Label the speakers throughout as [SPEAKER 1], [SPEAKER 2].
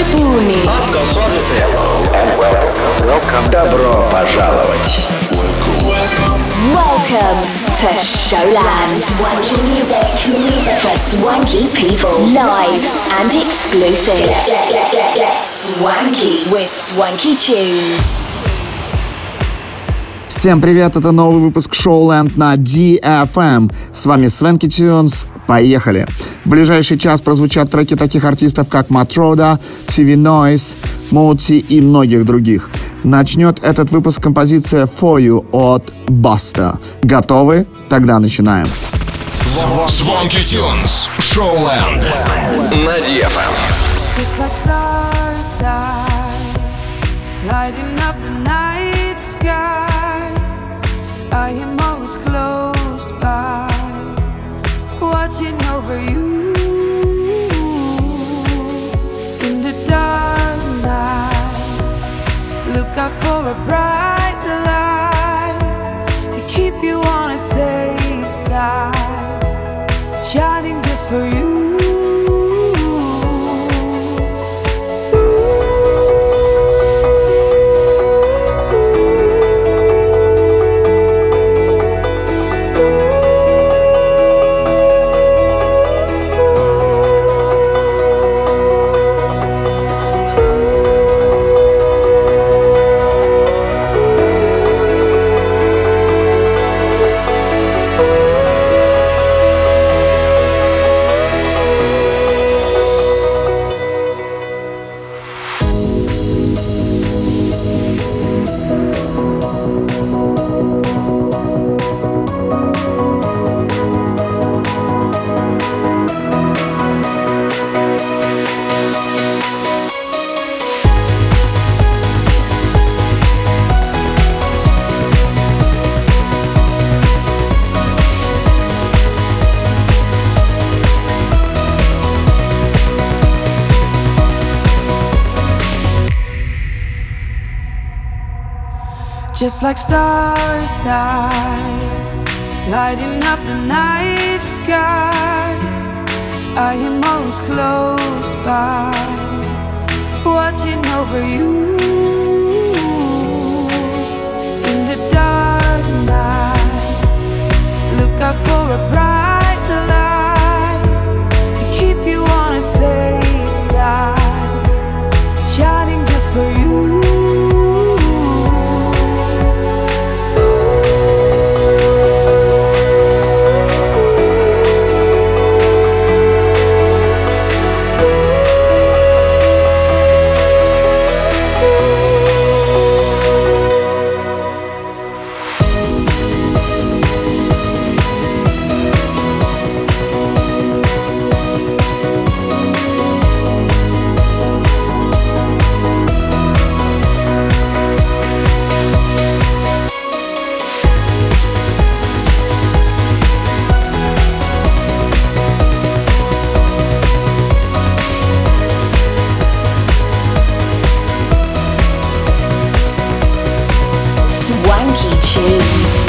[SPEAKER 1] State. Karibuni.
[SPEAKER 2] Добро пожаловать!
[SPEAKER 3] Welcome to Showland. Swanky music for swanky people. Live and exclusive. Swanky with Swanky Tunes.
[SPEAKER 4] Всем привет, это новый выпуск Showland на DFM. С вами Свенки Тюнс. Поехали! В ближайший час прозвучат треки таких артистов, как Матрода, TV Noise, Моути и многих других. Начнет этот выпуск композиция For You от Баста. Готовы? Тогда начинаем.
[SPEAKER 5] Swanky Tunes. Showland. На
[SPEAKER 6] lighting up the night sky. I am always close by, watching over you. For a bright light to keep you on a safe side, shining just for you. Just like stars die, lighting up the night sky. I am always close by, watching over you. In the dark night, look out for a bright light to keep you on a safe side, shining just for you.
[SPEAKER 3] Swanky Tunes.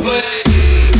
[SPEAKER 1] Play.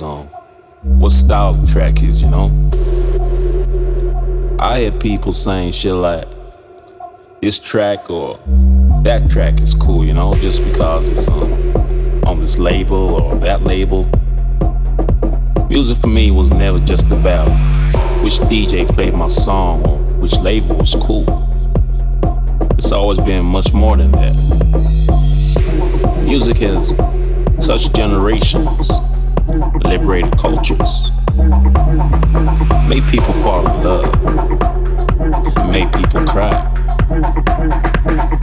[SPEAKER 1] Days on what style the track is, you know? I hear people saying shit like, this track or that track is cool, you know, just because it's on, on this label or that label. Music for me was never just about which DJ played my song or which label was cool. It's always been much more than that. Music has touched generations, liberated cultures, made people fall in love, made people cry.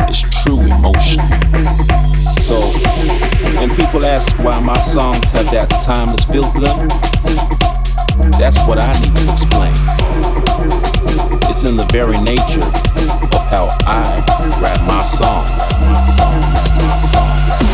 [SPEAKER 1] It's true emotion. So, when people ask why my songs have that timeless feel to them, that's what I need to explain. It's in the very nature of how I write. My songs, my songs, my songs.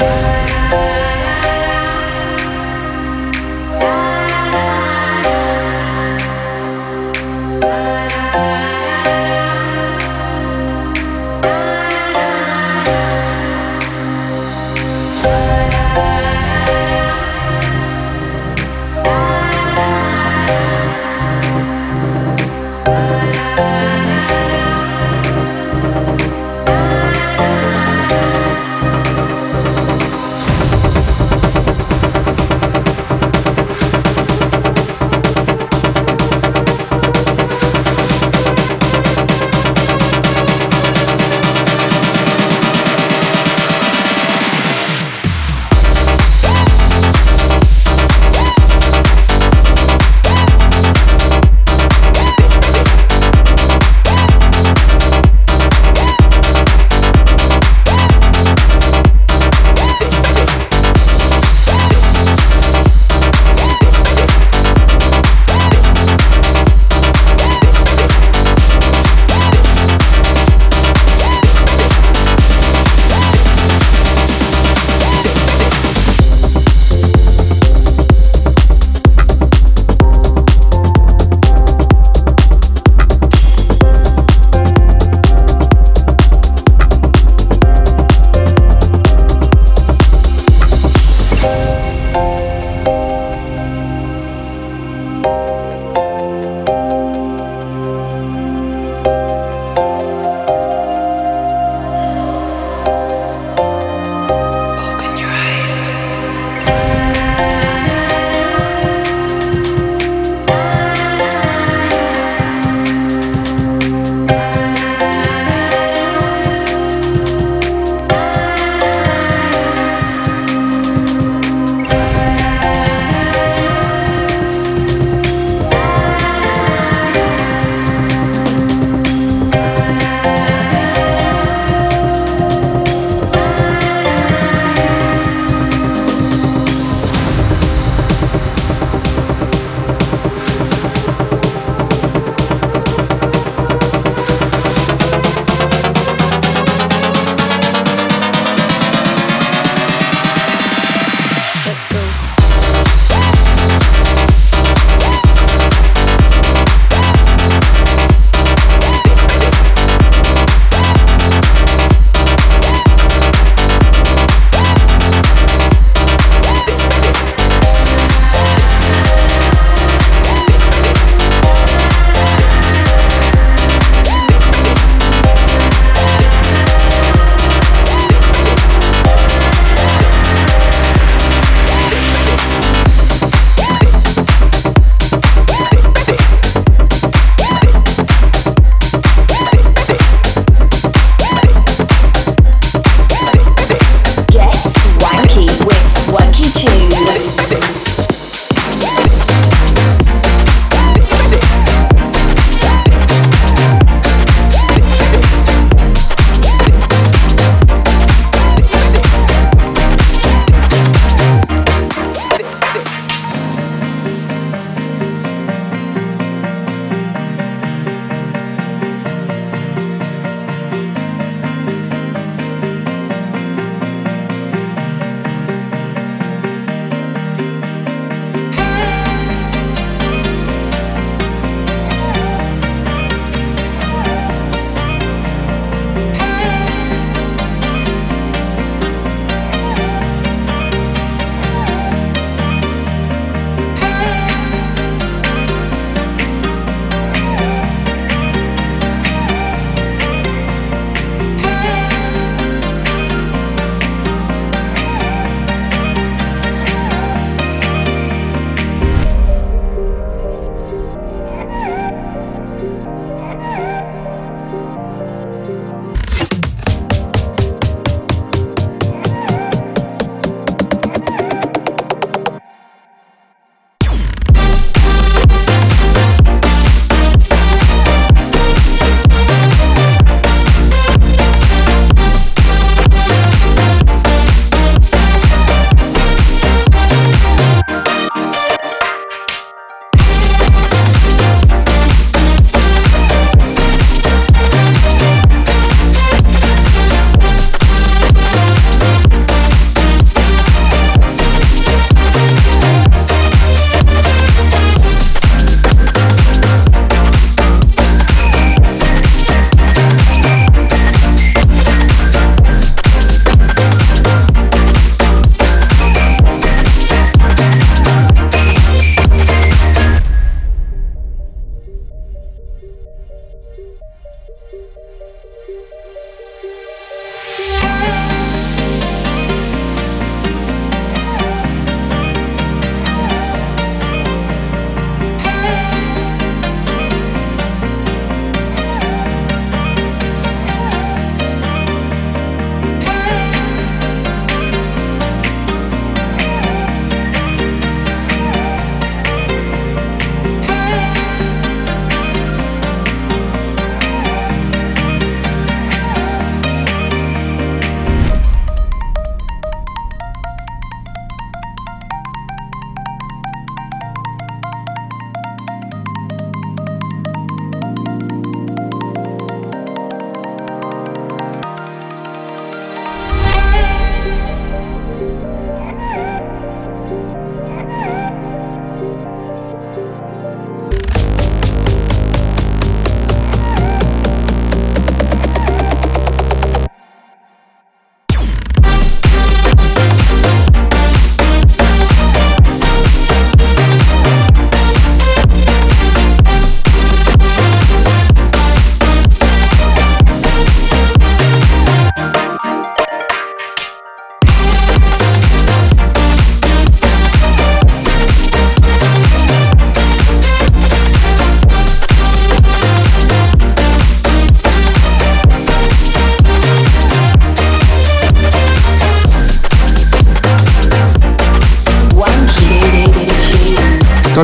[SPEAKER 7] Thank.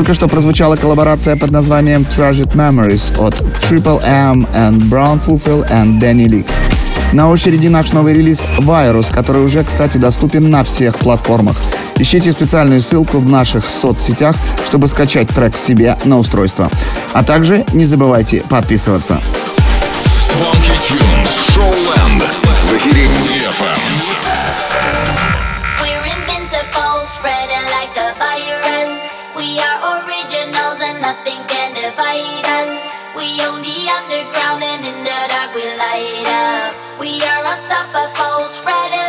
[SPEAKER 4] Только что прозвучала коллаборация под названием Treasured Memories от Triple M and Brown Fufil and Danny Leaks. На очереди наш новый релиз *Virus*, который уже, кстати, доступен на всех платформах. Ищите специальную ссылку в наших соцсетях, чтобы скачать трек себе на устройство. А также не забывайте подписываться.
[SPEAKER 2] В эфире
[SPEAKER 8] fight us. We own the underground and in the dark we light up. We are unstoppable, spreading.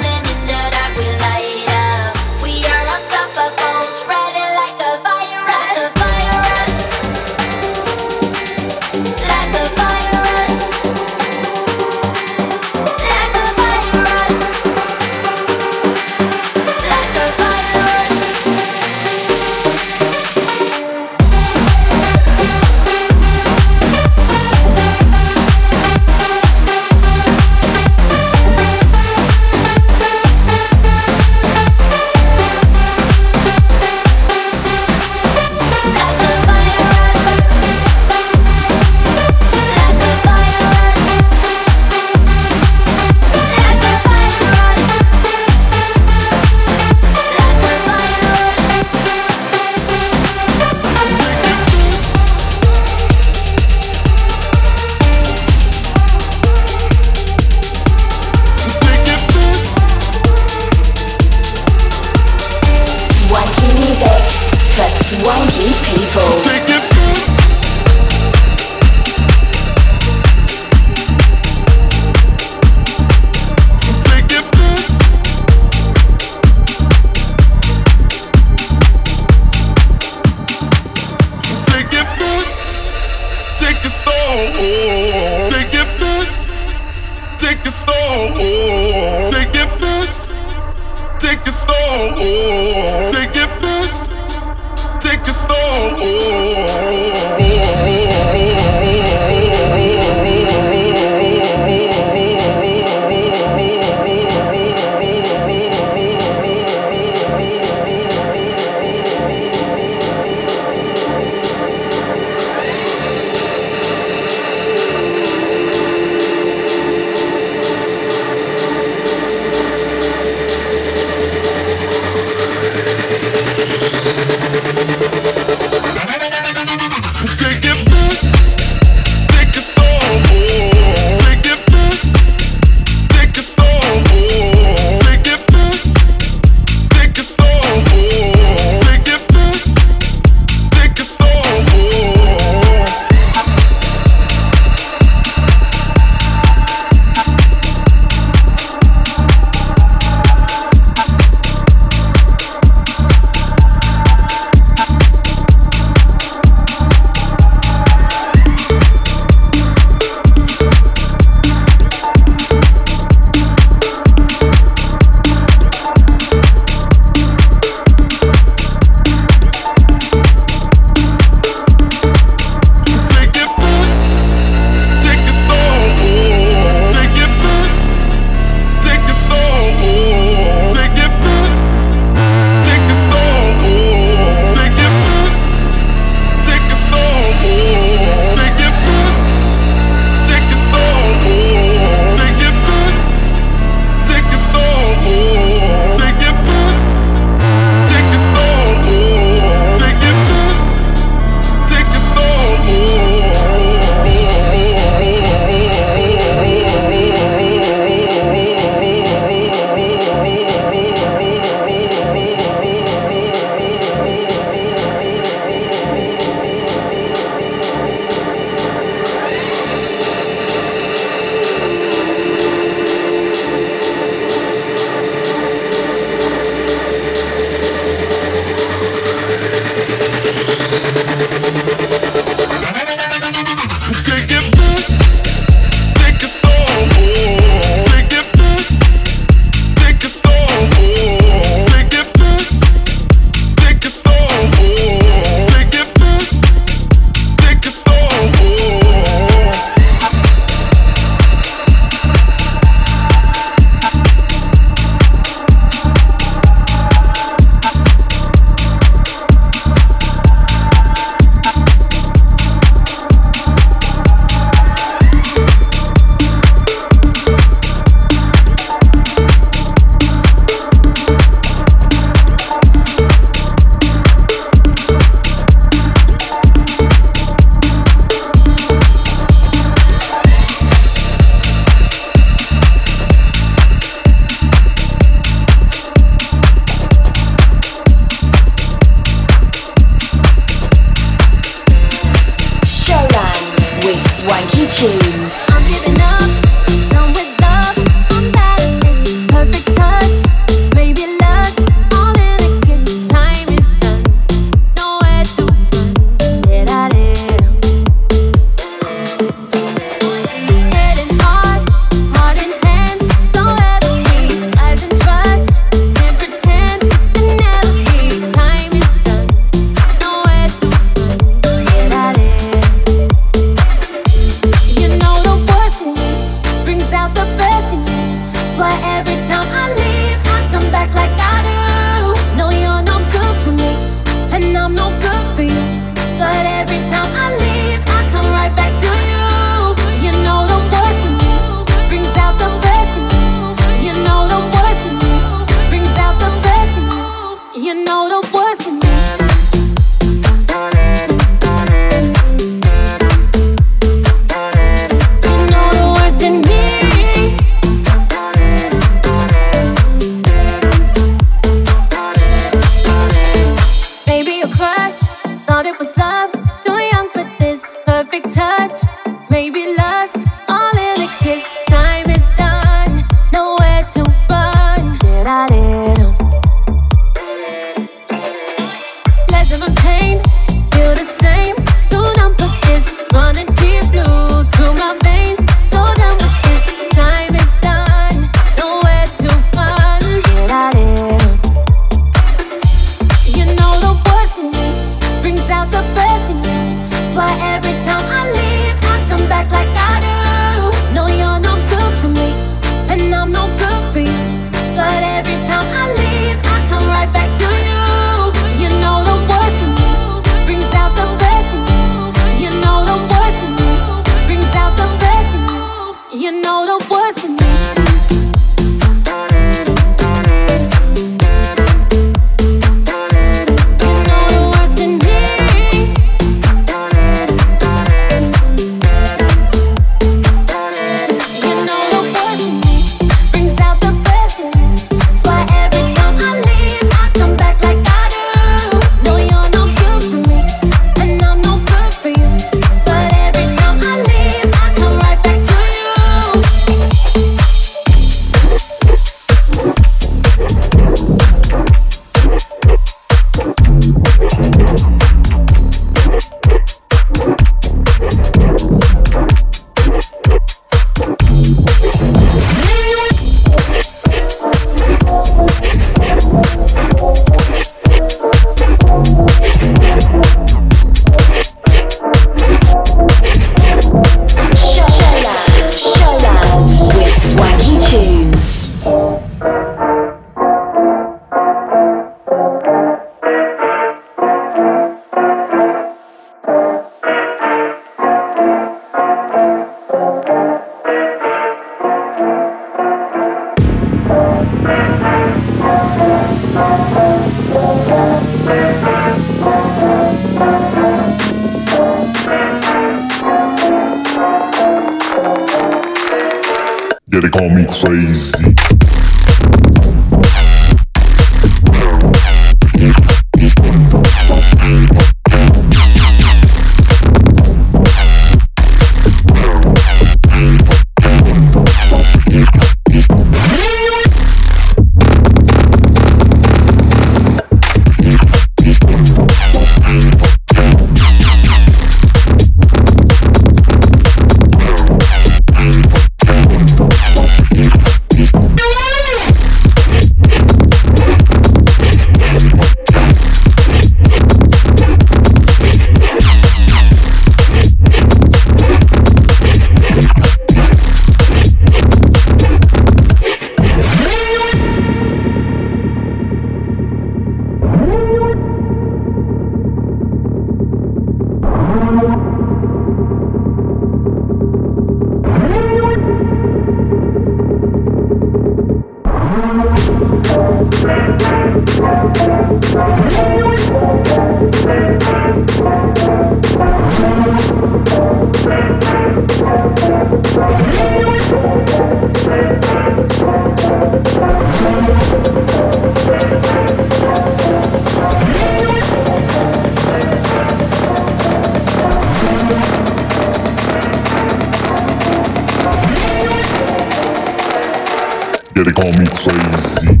[SPEAKER 9] They call me crazy.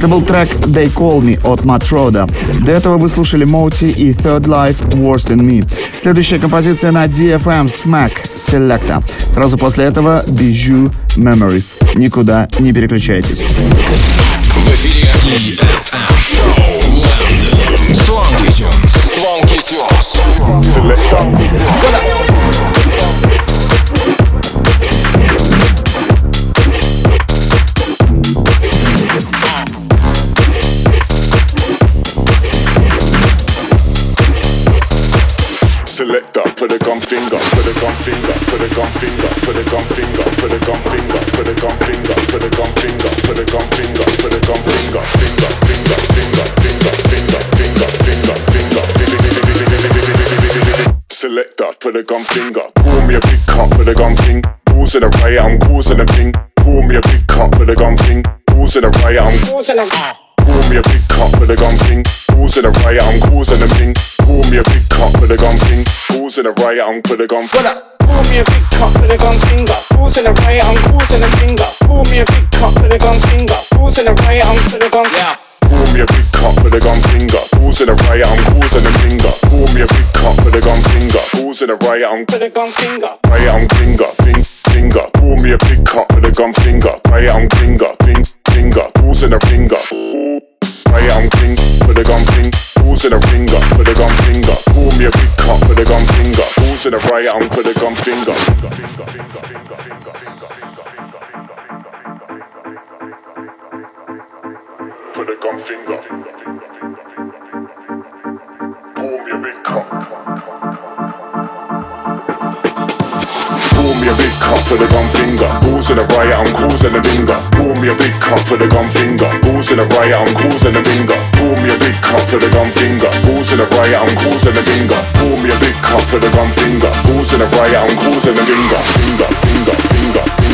[SPEAKER 4] Это был трек They Call Me от Матрода. До этого вы слушали Моти и Third Life Worst in Me. Следующая композиция на DFM Smack Selecta. Сразу после этого Bijou Memories. Никуда не переключайтесь.
[SPEAKER 5] В эфире EFM Showland. Swanky Tunes. Swanky Tunes.
[SPEAKER 9] Selector. Selector, put a gun finger. Pull me a big cup, put a gun thing. Pulls in a riot, I'm causing a thing. Pull me a big cup, put a gun thing. Pulls in a riot, I'm causing a Pull me a big cup with a gun thing. Pulls in a riot, I'm causing a thing. Pull me a big cup with a gun thing. Pulls in a riot, I'm put a gun. What up?
[SPEAKER 7] Pull me a big cup with a gun finger. Who's in a riot? I'm causing a finger. Pull me a big cup with a gun finger. Who's in a riot? I'm with a gun. Yeah.
[SPEAKER 9] Pull me a big cup with a gun finger. Pulls in a riot, I'm causing a finger. Pull me a big cup with a gun finger. In a riot, I'm
[SPEAKER 7] With a gun finger.
[SPEAKER 9] riot, I'm finger, fing, finger. Pull me a big cup with a gun finger. Riot, I'm finger, fing, finger. Pulls in a finger. Riot, I'm king with a gun fing. Pulls in a finger with a gun finger. Pull me a big cup with a gun finger. In a riot, I'm with a gun finger. Put a gun finger. Pull me a big cup. Pull me a big cup for the gun finger. Balls in a riot, I'm causing a finger. Pull me a big cup for the gun finger. Balls in a riot, I'm causing a finger. Pull me a big cup for the gun finger. Balls in a riot, I'm causing a finger. Pull me a big cup for the gun finger. Balls in a riot, I'm causing a finger, finger, finger, finger,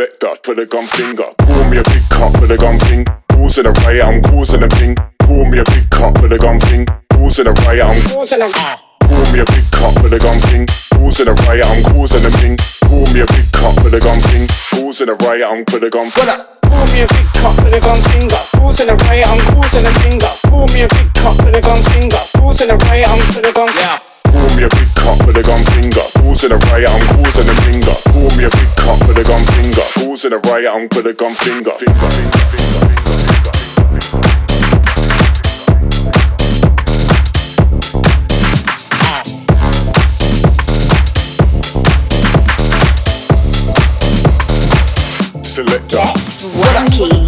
[SPEAKER 9] Selector, put a gun finger. Pull me a big cup with a gun thing. In a riot, I'm causing a thing. Pull me a big cup with a gun thing. In a riot, I'm
[SPEAKER 7] Causing a.
[SPEAKER 9] Pull me a big cup with a gun thing. In a riot, I'm causing a thing. Pull me a big cup with a gun thing. In a riot, I'm with a gun.
[SPEAKER 7] Pull me a big cup with a gun finger. In a riot? I'm causing a finger. Pull me a big cup with a gun finger. In a riot? I'm with a gun.
[SPEAKER 9] in a riot, I'm with a gun finger. finger, finger, finger.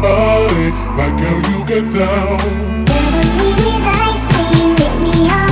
[SPEAKER 9] body, like how you
[SPEAKER 3] get
[SPEAKER 6] down. Baby, we the ice cream, hit me up.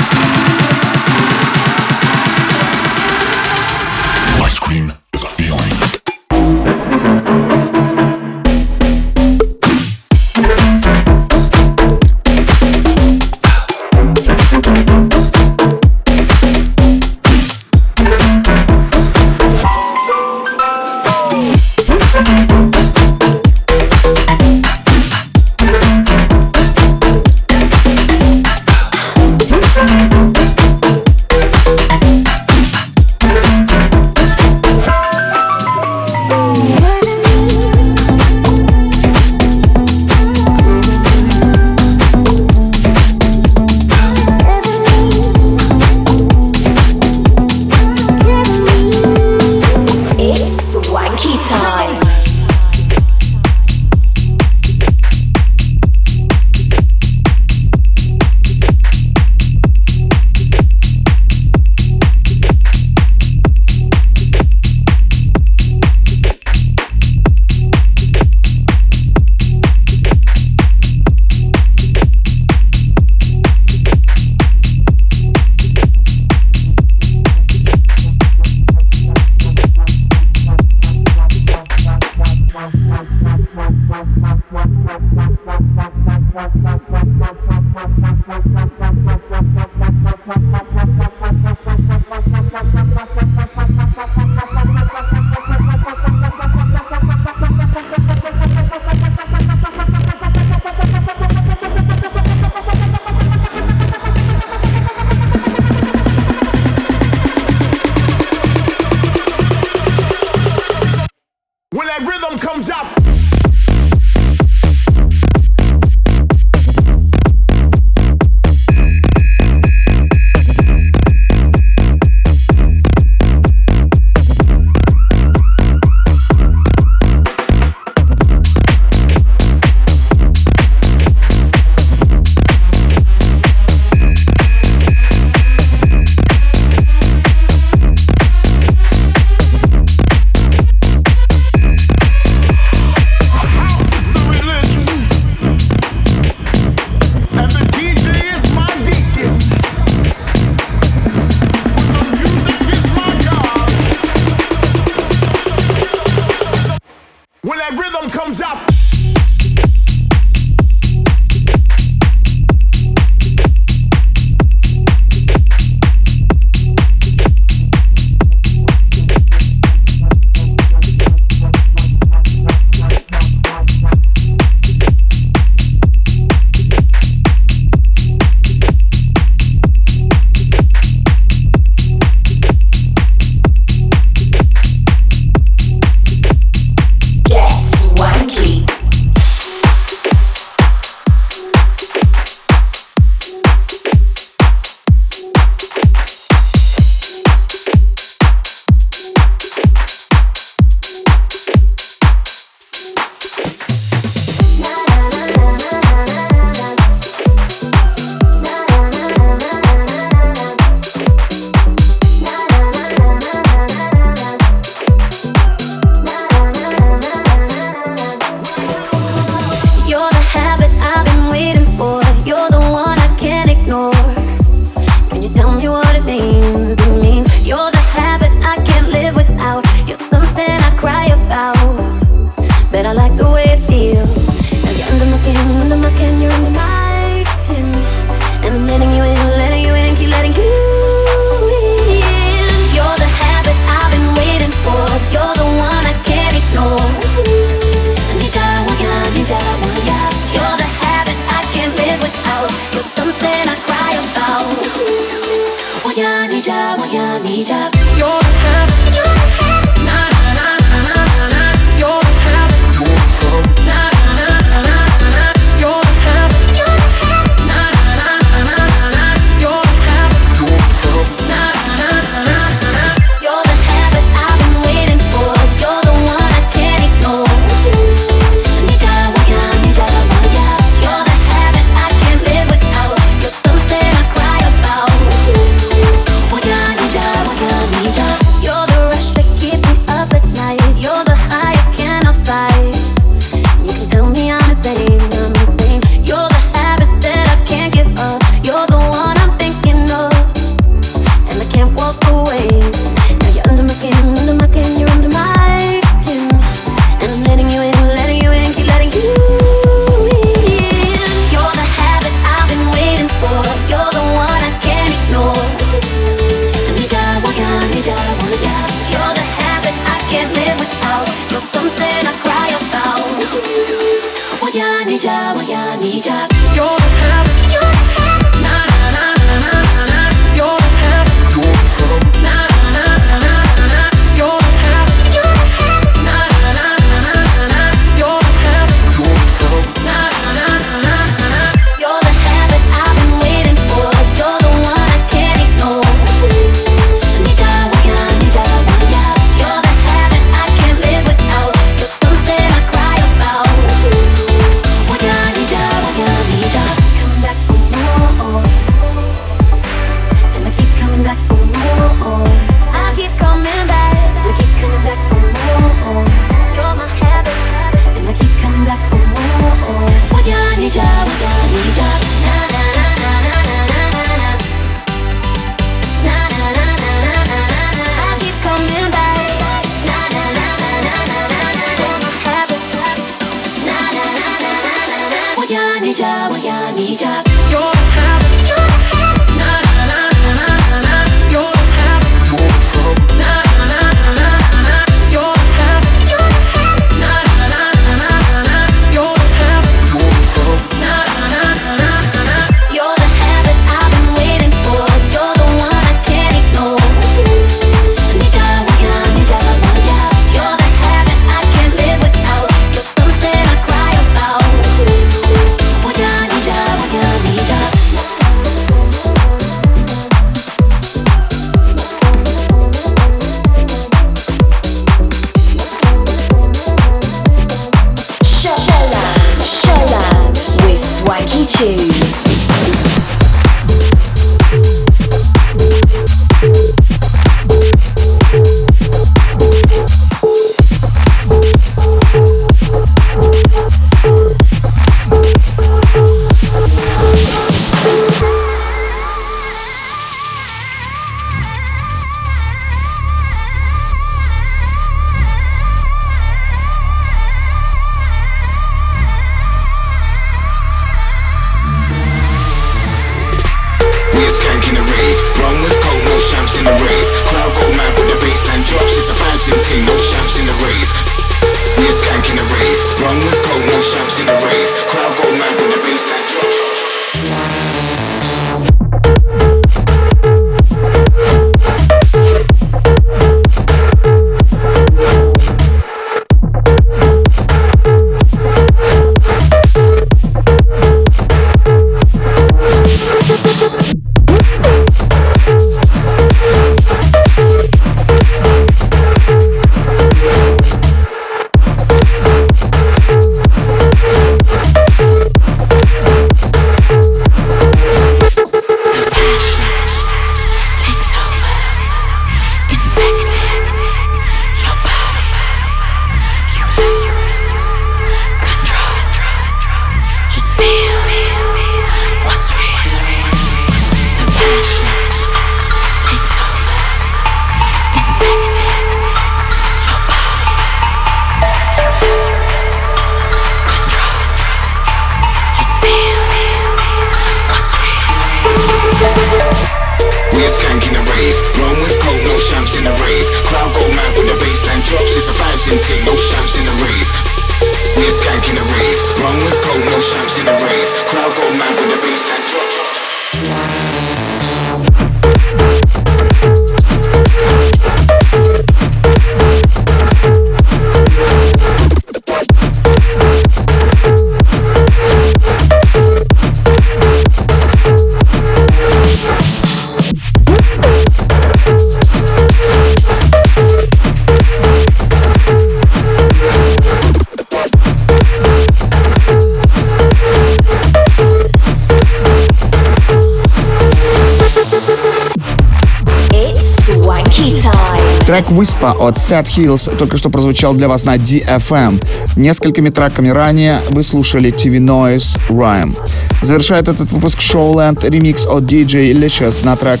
[SPEAKER 4] Трек Whisper от Sad Hills только что прозвучал для вас на DFM. Несколькими треками ранее вы слушали TV Noise Rhyme. Завершает этот выпуск Showland ремикс от DJ Licious на трек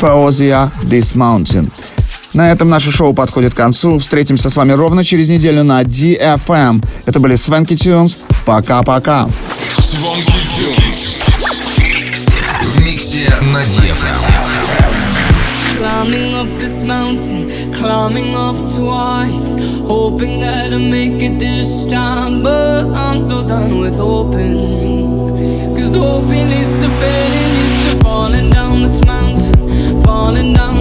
[SPEAKER 4] Feozia This Mountain. На этом наше шоу подходит к концу. Встретимся с вами ровно через неделю на DFM. Это были Свенки Тюнс. Пока-пока.
[SPEAKER 5] На DFM.
[SPEAKER 10] Climbing up this mountain, climbing up twice. Hoping that I make it this time, but I'm so done with hoping. Cause hoping is to failing, is to falling down this mountain, falling down.